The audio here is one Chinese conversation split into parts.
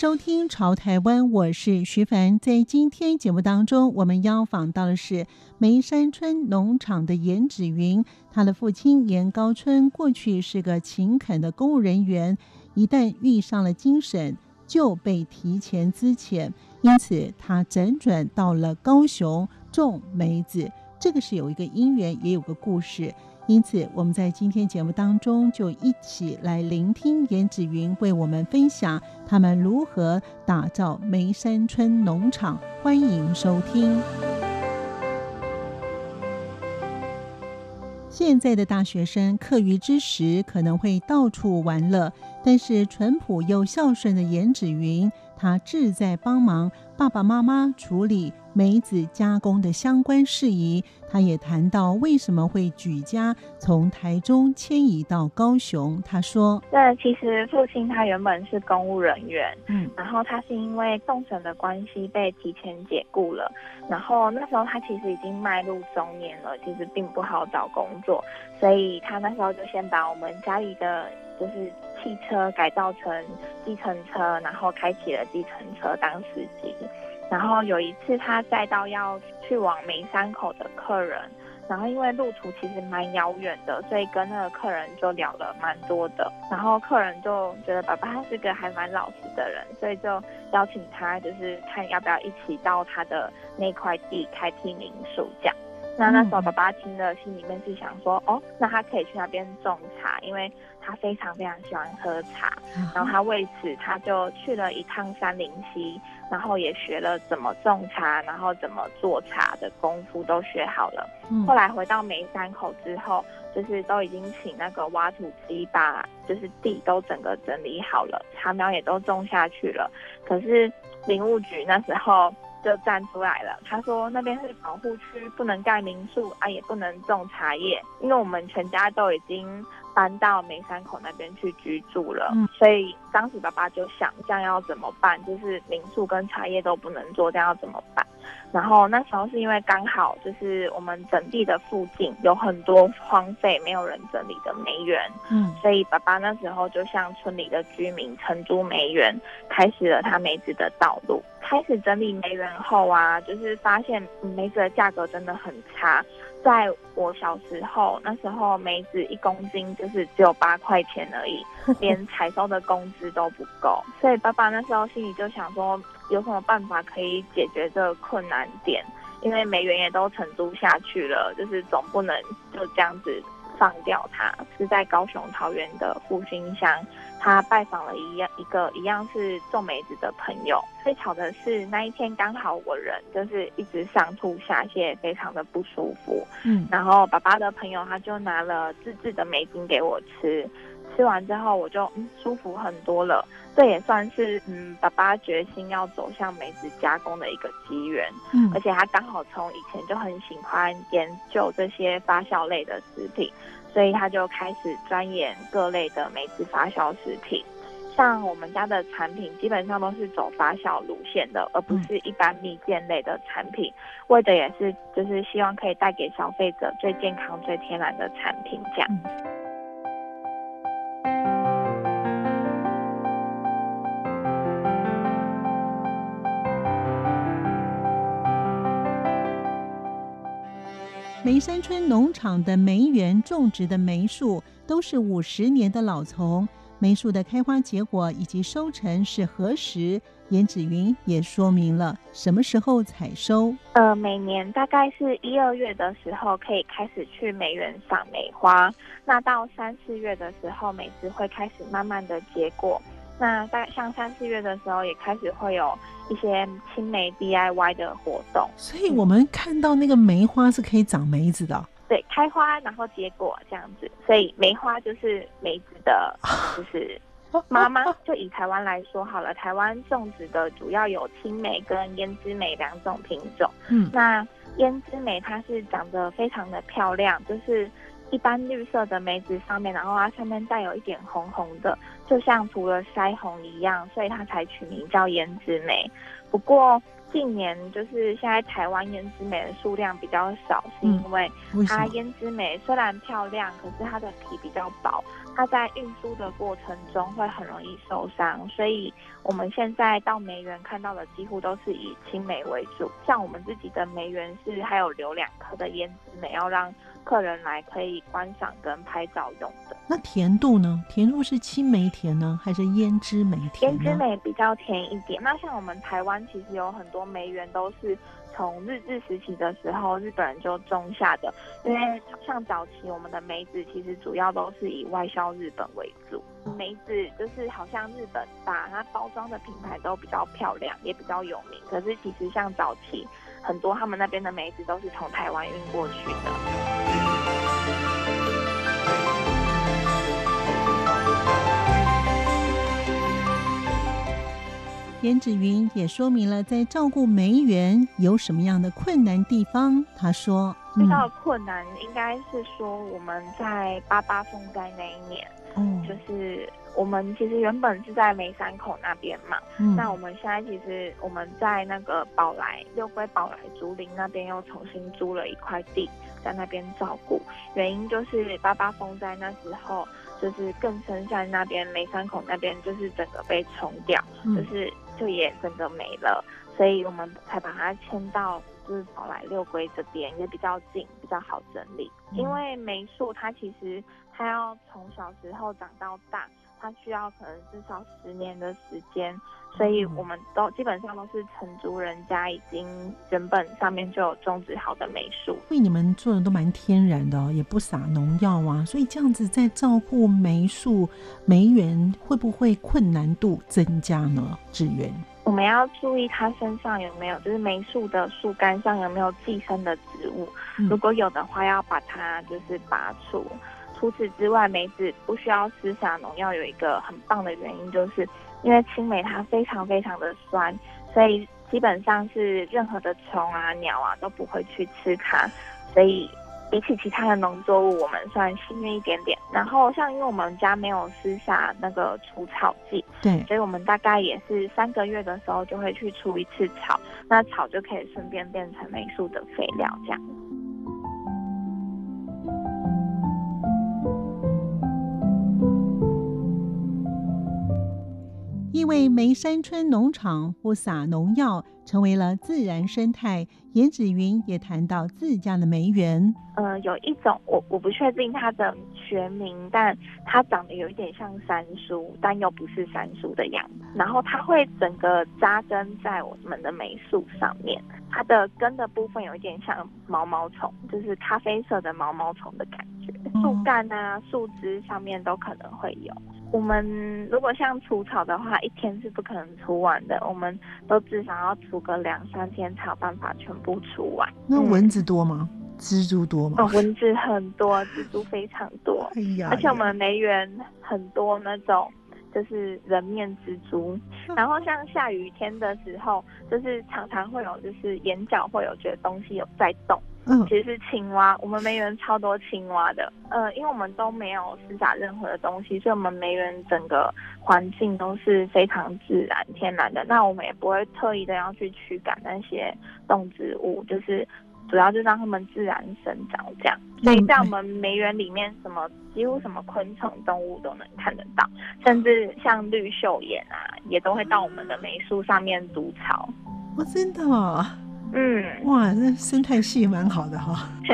收听《潮台湾》，我是徐凡。在今天节目当中，我们邀访到的是梅山村农场的颜芷芸。他的父亲颜高春过去是个勤恳的公务人员，一旦遇上了精神，就被提前资遣，因此他辗转到了高雄种梅子。这个是有一个因缘，也有个故事。因此，我们在今天节目当中就一起来聆听颜芷云为我们分享他们如何打造梅山村农场。欢迎收听。现在的大学生课余之时可能会到处玩乐，但是淳朴又孝顺的颜芷云，他志在帮忙爸爸妈妈处理梅子加工的相关事宜，他也谈到为什么会举家从台中迁移到高雄。他说：“对，其实父亲他原本是公务人员，嗯，然后他是因为动审的关系被提前解雇了。然后那时候他其实已经迈入中年了，其实并不好找工作，所以他那时候就先把我们家里的就是汽车改造成计程车，然后开启了计程车当司机。”然后有一次，他载到要去往梅山口的客人，然后因为路途其实蛮遥远的，所以跟那个客人就聊了蛮多的。然后客人就觉得爸爸他是个还蛮老实的人，所以就邀请他，就是看要不要一起到他的那块地开辟民宿这样。那那时候爸爸听了，心里面是想说，哦，那他可以去那边种茶，因为他非常非常喜欢喝茶。然后他为此，他就去了一趟三林溪，然后也学了怎么种茶，然后怎么做茶的功夫都学好了。后来回到梅山口之后，就是都已经请那个挖土机把就是地都整个整理好了，茶苗也都种下去了。可是林务局那时候。就站出来了，他说那边是保护区，不能盖民宿啊，也不能种茶叶，因为我们全家都已经搬到梅山口那边去居住了，嗯，所以当时爸爸就想，这样要怎么办？就是民宿跟茶叶都不能做，这样要怎么办？然后那时候是因为刚好就是我们整地的附近有很多荒废没有人整理的梅园，嗯，所以爸爸那时候就向村里的居民承租梅园，开始了他梅子的道路。开始整理梅园后啊，就是发现梅子的价格真的很差。在我小时候，那时候梅子一公斤就是只有八块钱而已，连采收的工资都不够。所以爸爸那时候心里就想说，有什么办法可以解决这个困难点？因为梅园也都承租下去了，就是总不能就这样子放掉他。是在高雄桃园的复兴乡。他拜访了一样一个一样是种梅子的朋友，最巧的是那一天刚好我人就是一直上吐下泻，非常的不舒服。嗯，然后爸爸的朋友他就拿了自制的梅精给我吃，吃完之后我就嗯舒服很多了。这也算是嗯爸爸决心要走向梅子加工的一个机缘。嗯，而且他刚好从以前就很喜欢研究这些发酵类的食品。所以他就开始钻研各类的梅子发酵食品，像我们家的产品基本上都是走发酵路线的，而不是一般蜜饯类的产品，为的也是就是希望可以带给消费者最健康、最天然的产品这样。梅山村农场的梅园种植的梅树都是五十年的老丛，梅树的开花结果以及收成是何时？颜子云也说明了什么时候采收。呃，每年大概是一二月的时候可以开始去梅园赏梅花，那到三四月的时候，梅子会开始慢慢的结果。那在像三四月的时候，也开始会有一些青梅 DIY 的活动。所以我们看到那个梅花是可以长梅子的。嗯、对，开花然后结果这样子。所以梅花就是梅子的，就是妈妈。就以台湾来说好了，台湾种植的主要有青梅跟胭脂梅两种品种。嗯，那胭脂梅它是长得非常的漂亮，就是一般绿色的梅子上面，然后它上面带有一点红红的，就像涂了腮红一样，所以它才取名叫胭脂梅。不过近年就是现在台湾胭脂梅的数量比较少，是因为它胭脂梅虽然漂亮，可是它的皮比较薄。它在运输的过程中会很容易受伤，所以我们现在到梅园看到的几乎都是以青梅为主。像我们自己的梅园是还有留两颗的胭脂梅，要让客人来可以观赏跟拍照用的。那甜度呢？甜度是青梅甜呢，还是胭脂梅甜？胭脂梅比较甜一点。那像我们台湾其实有很多梅园都是。从日治时期的时候，日本人就种下的，因为像早期我们的梅子其实主要都是以外销日本为主，梅子就是好像日本把它包装的品牌都比较漂亮，也比较有名。可是其实像早期很多他们那边的梅子都是从台湾运过去的。颜芷云也说明了在照顾梅园有什么样的困难地方。他说：“遇到的困难应该是说我们在八八风灾那一年，嗯，就是我们其实原本是在梅山口那边嘛，嗯，那我们现在其实我们在那个宝来六龟宝来竹林那边又重新租了一块地，在那边照顾。原因就是八八风灾那时候。”就是更深山那边，梅山口那边，就是整个被冲掉，嗯、就是就也整个没了，所以我们才把它迁到就是宝来六龟这边，也比较近，比较好整理。嗯、因为梅树它其实它要从小时候长到大。它需要可能至少十年的时间，所以我们都基本上都是承租人家已经原本上面就有种植好的梅树。因为你们做的都蛮天然的哦，也不撒农药啊，所以这样子在照顾梅树、梅园会不会困难度增加呢？志源，我们要注意它身上有没有，就是梅树的树干上有没有寄生的植物，嗯、如果有的话，要把它就是拔除。除此之外，梅子不需要施洒农药，有一个很棒的原因，就是因为青梅它非常非常的酸，所以基本上是任何的虫啊、鸟啊都不会去吃它。所以比起其他的农作物，我们算幸运一点点。然后像因为我们家没有施洒那个除草剂，对，所以我们大概也是三个月的时候就会去除一次草，那草就可以顺便变成梅树的肥料，这样。因为梅山村农场不撒农药，成为了自然生态。颜子云也谈到自家的梅园，呃，有一种我我不确定它的学名，但它长得有一点像山苏，但又不是山苏的样子。然后它会整个扎根在我们的梅树上面，它的根的部分有一点像毛毛虫，就是咖啡色的毛毛虫的感觉。树干啊、树枝上面都可能会有。我们如果像除草的话，一天是不可能除完的，我们都至少要除个两三天才有办法全部除完。那蚊子多吗？嗯、蜘蛛多吗？哦，蚊子很多，蜘蛛非常多。哎呀，而且我们梅园很多那种就是人面蜘蛛，嗯、然后像下雨天的时候，就是常常会有，就是眼角会有觉得东西有在动。嗯，其实是青蛙，我们梅园超多青蛙的。呃，因为我们都没有施撒任何的东西，所以我们梅园整个环境都是非常自然、天然的。那我们也不会特意的要去驱赶那些动植物，就是主要就让它们自然生长这样。所以在我们梅园里面，什么几乎什么昆虫、动物都能看得到，甚至像绿绣眼啊，也都会到我们的梅树上面筑巢。哦，真的哦。嗯，哇，那生态系蛮好的哈。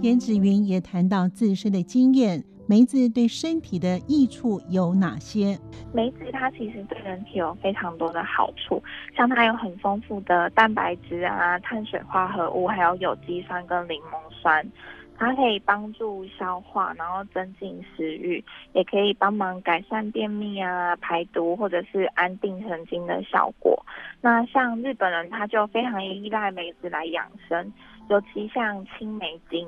颜芷云也谈到自身的经验，梅子对身体的益处有哪些？梅子它其实对人体有非常多的好处，像它有很丰富的蛋白质啊、碳水化合物，还有有机酸跟柠檬酸。它可以帮助消化，然后增进食欲，也可以帮忙改善便秘啊、排毒或者是安定神经的效果。那像日本人，他就非常依赖梅子来养生，尤其像青梅精，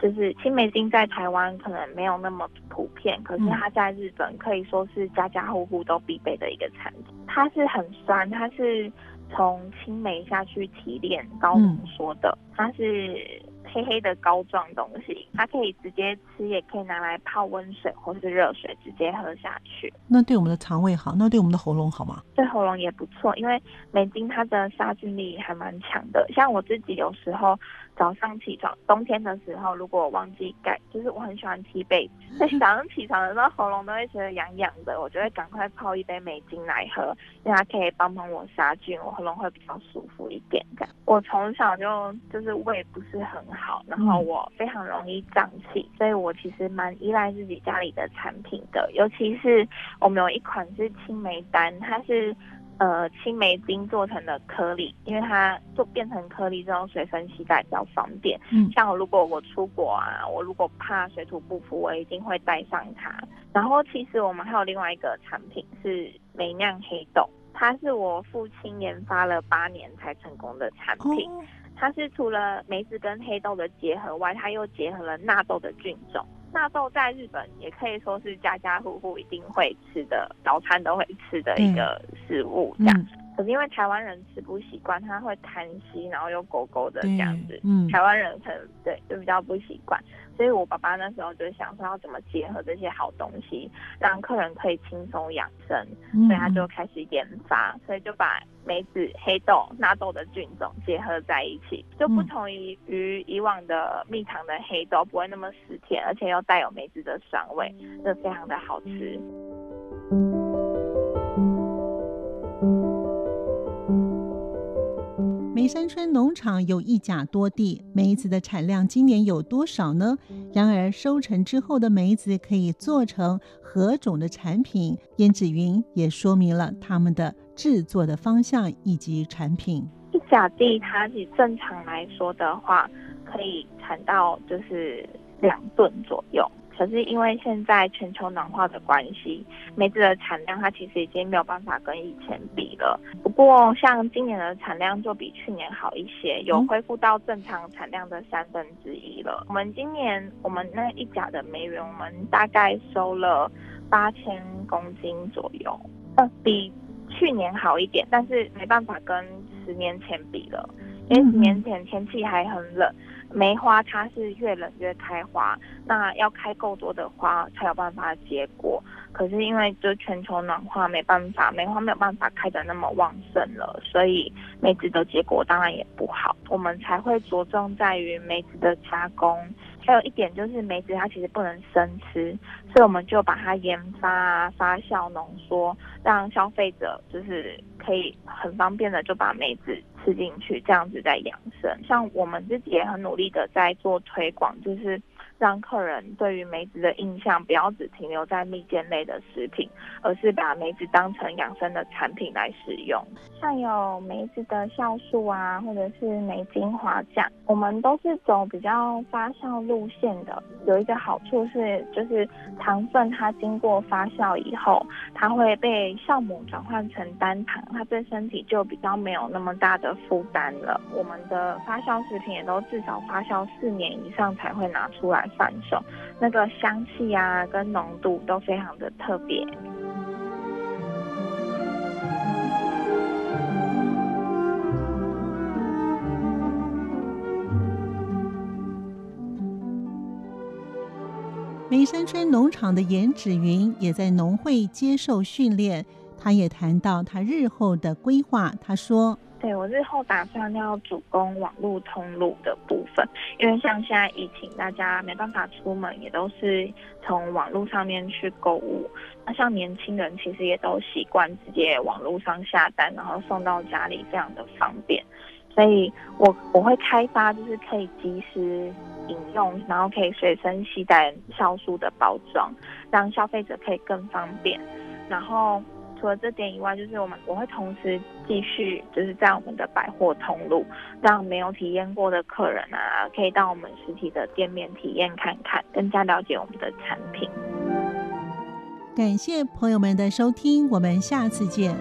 就是青梅精在台湾可能没有那么普遍，可是它在日本可以说是家家户户都必备的一个产品。它是很酸，它是从青梅下去提炼高浓缩的，它是。黑黑的膏状东西，它可以直接吃，也可以拿来泡温水或是热水直接喝下去。那对我们的肠胃好，那对我们的喉咙好吗？对喉咙也不错，因为梅精它的杀菌力还蛮强的。像我自己有时候。早上起床，冬天的时候，如果我忘记盖，就是我很喜欢踢被子，所以早上起床的时候喉咙都会觉得痒痒的，我就会赶快泡一杯梅精来喝，因为它可以帮帮我杀菌，我喉咙会比较舒服一点。这样，我从小就就是胃不是很好，然后我非常容易胀气，所以我其实蛮依赖自己家里的产品的，尤其是我们有一款是青梅丹，它是。呃，青梅精做成的颗粒，因为它做变成颗粒之后随身携带比较方便。嗯，像如果我出国啊，我如果怕水土不服，我一定会带上它。然后其实我们还有另外一个产品是梅酿黑豆，它是我父亲研发了八年才成功的产品。哦，它是除了梅子跟黑豆的结合外，它又结合了纳豆的菌种。纳豆在日本也可以说是家家户户一定会吃的，早餐都会吃的一个食物，这样。嗯嗯可是因为台湾人吃不习惯，他会贪稀，然后又勾勾的这样子。嗯，台湾人可能对就比较不习惯，所以我爸爸那时候就想说要怎么结合这些好东西，让客人可以轻松养生，嗯，所以他就开始研发，所以就把梅子、黑豆、纳豆的菌种结合在一起，就不同于于以往的蜜糖的黑豆，不会那么死甜，而且又带有梅子的酸味，就非常的好吃。梅山村农场有一甲多地，梅子的产量今年有多少呢？然而收成之后的梅子可以做成何种的产品？燕子云也说明了他们的制作的方向以及产品。一甲地它以正常来说的话，可以产到就是两吨左右。可是因为现在全球暖化的关系，梅子的产量它其实已经没有办法跟以前比了。不过像今年的产量就比去年好一些，有恢复到正常产量的三分之一了。我们今年我们那一甲的梅园，我们大概收了八千公斤左右，呃，比去年好一点，但是没办法跟十年前比了，因为十年前天气还很冷。梅花它是越冷越开花，那要开够多的花才有办法结果。可是因为就全球暖化，没办法，梅花没有办法开得那么旺盛了，所以梅子的结果当然也不好。我们才会着重在于梅子的加工。还有一点就是梅子它其实不能生吃，所以我们就把它研发、发酵、浓缩，让消费者就是可以很方便的就把梅子吃进去，这样子在养像我们自己也很努力的在做推广，就是。让客人对于梅子的印象不要只停留在蜜饯类的食品，而是把梅子当成养生的产品来使用。像有梅子的酵素啊，或者是梅精华酱，我们都是走比较发酵路线的。有一个好处是，就是糖分它经过发酵以后，它会被酵母转换成单糖，它对身体就比较没有那么大的负担了。我们的发酵食品也都至少发酵四年以上才会拿出来。贩售那个香气啊，跟浓度都非常的特别。梅山村农场的颜芷云也在农会接受训练，他也谈到他日后的规划。他说。对，我日后打算要主攻网络通路的部分，因为像现在疫情，大家没办法出门，也都是从网络上面去购物。那像年轻人其实也都习惯直接网络上下单，然后送到家里，非常的方便。所以我我会开发就是可以即时饮用，然后可以随身携带酵素的包装，让消费者可以更方便。然后。除了这点以外，就是我们我会同时继续，就是在我们的百货通路，让没有体验过的客人啊，可以到我们实体的店面体验看看，更加了解我们的产品。感谢朋友们的收听，我们下次见。